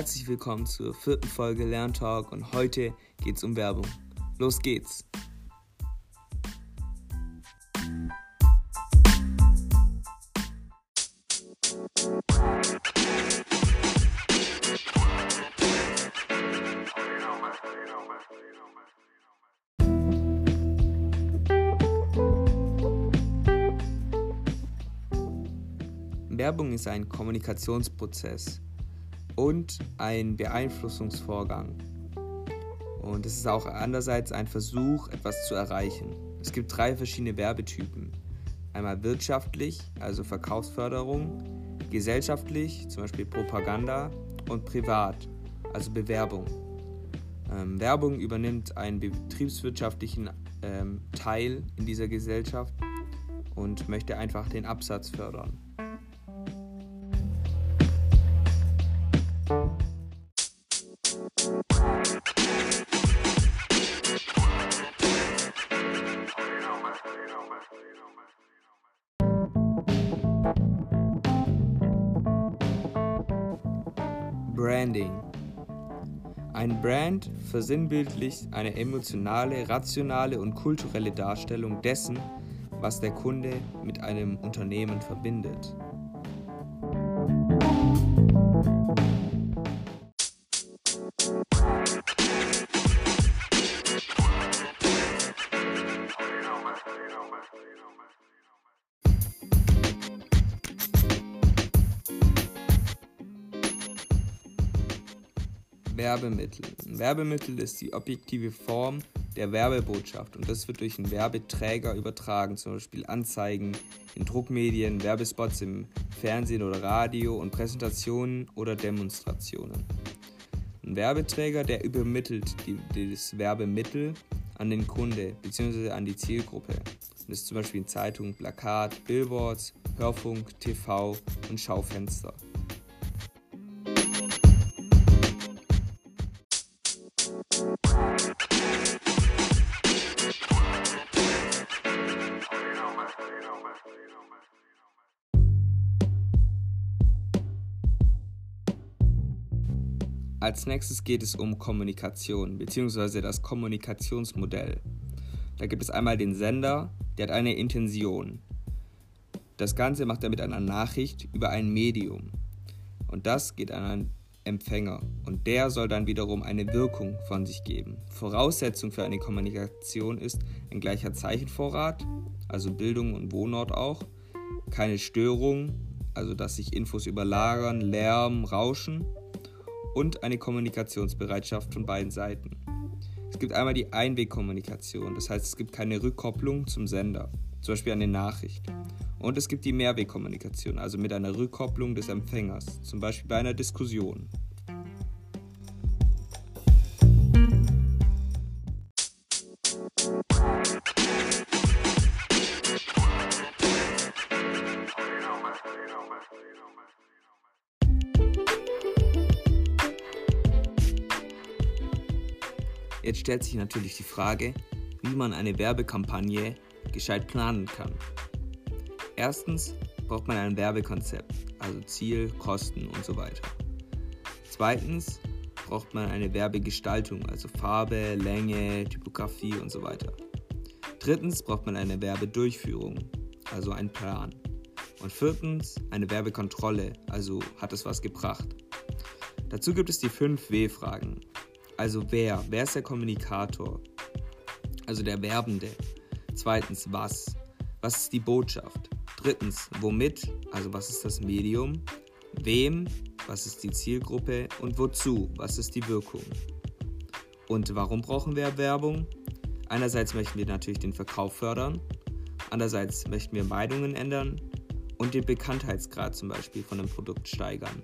Herzlich willkommen zur vierten Folge Lerntalk und heute geht es um Werbung. Los geht's! Werbung ist ein Kommunikationsprozess und ein Beeinflussungsvorgang. Und es ist auch andererseits ein Versuch, etwas zu erreichen. Es gibt drei verschiedene Werbetypen. Einmal wirtschaftlich, also Verkaufsförderung, gesellschaftlich, zum Beispiel Propaganda und privat, also Bewerbung. Ähm, Werbung übernimmt einen betriebswirtschaftlichen ähm, Teil in dieser Gesellschaft und möchte einfach den Absatz fördern. Branding. Ein Brand versinnbildlicht eine emotionale, rationale und kulturelle Darstellung dessen, was der Kunde mit einem Unternehmen verbindet. Werbemittel. Ein Werbemittel ist die objektive Form der Werbebotschaft und das wird durch einen Werbeträger übertragen, zum Beispiel Anzeigen in Druckmedien, Werbespots im Fernsehen oder Radio und Präsentationen oder Demonstrationen. Ein Werbeträger, der übermittelt die, das Werbemittel an den Kunde bzw. an die Zielgruppe. Das ist zum Beispiel in Zeitungen, Plakat, Billboards, Hörfunk, TV und Schaufenster. Als nächstes geht es um Kommunikation bzw. das Kommunikationsmodell. Da gibt es einmal den Sender, der hat eine Intention. Das Ganze macht er mit einer Nachricht über ein Medium. Und das geht an einen Empfänger. Und der soll dann wiederum eine Wirkung von sich geben. Voraussetzung für eine Kommunikation ist ein gleicher Zeichenvorrat, also Bildung und Wohnort auch, keine Störung, also dass sich Infos überlagern, Lärm, Rauschen und eine Kommunikationsbereitschaft von beiden Seiten. Es gibt einmal die Einwegkommunikation, das heißt es gibt keine Rückkopplung zum Sender, zum Beispiel eine Nachricht. Und es gibt die Mehrwegkommunikation, also mit einer Rückkopplung des Empfängers, zum Beispiel bei einer Diskussion. Jetzt stellt sich natürlich die Frage, wie man eine Werbekampagne gescheit planen kann. Erstens braucht man ein Werbekonzept, also Ziel, Kosten und so weiter. Zweitens braucht man eine Werbegestaltung, also Farbe, Länge, Typografie und so weiter. Drittens braucht man eine Werbedurchführung, also einen Plan. Und viertens eine Werbekontrolle, also hat es was gebracht. Dazu gibt es die 5 W-Fragen. Also wer? Wer ist der Kommunikator? Also der Werbende. Zweitens, was? Was ist die Botschaft? Drittens, womit? Also was ist das Medium? Wem? Was ist die Zielgruppe? Und wozu? Was ist die Wirkung? Und warum brauchen wir Werbung? Einerseits möchten wir natürlich den Verkauf fördern, andererseits möchten wir Meinungen ändern und den Bekanntheitsgrad zum Beispiel von einem Produkt steigern.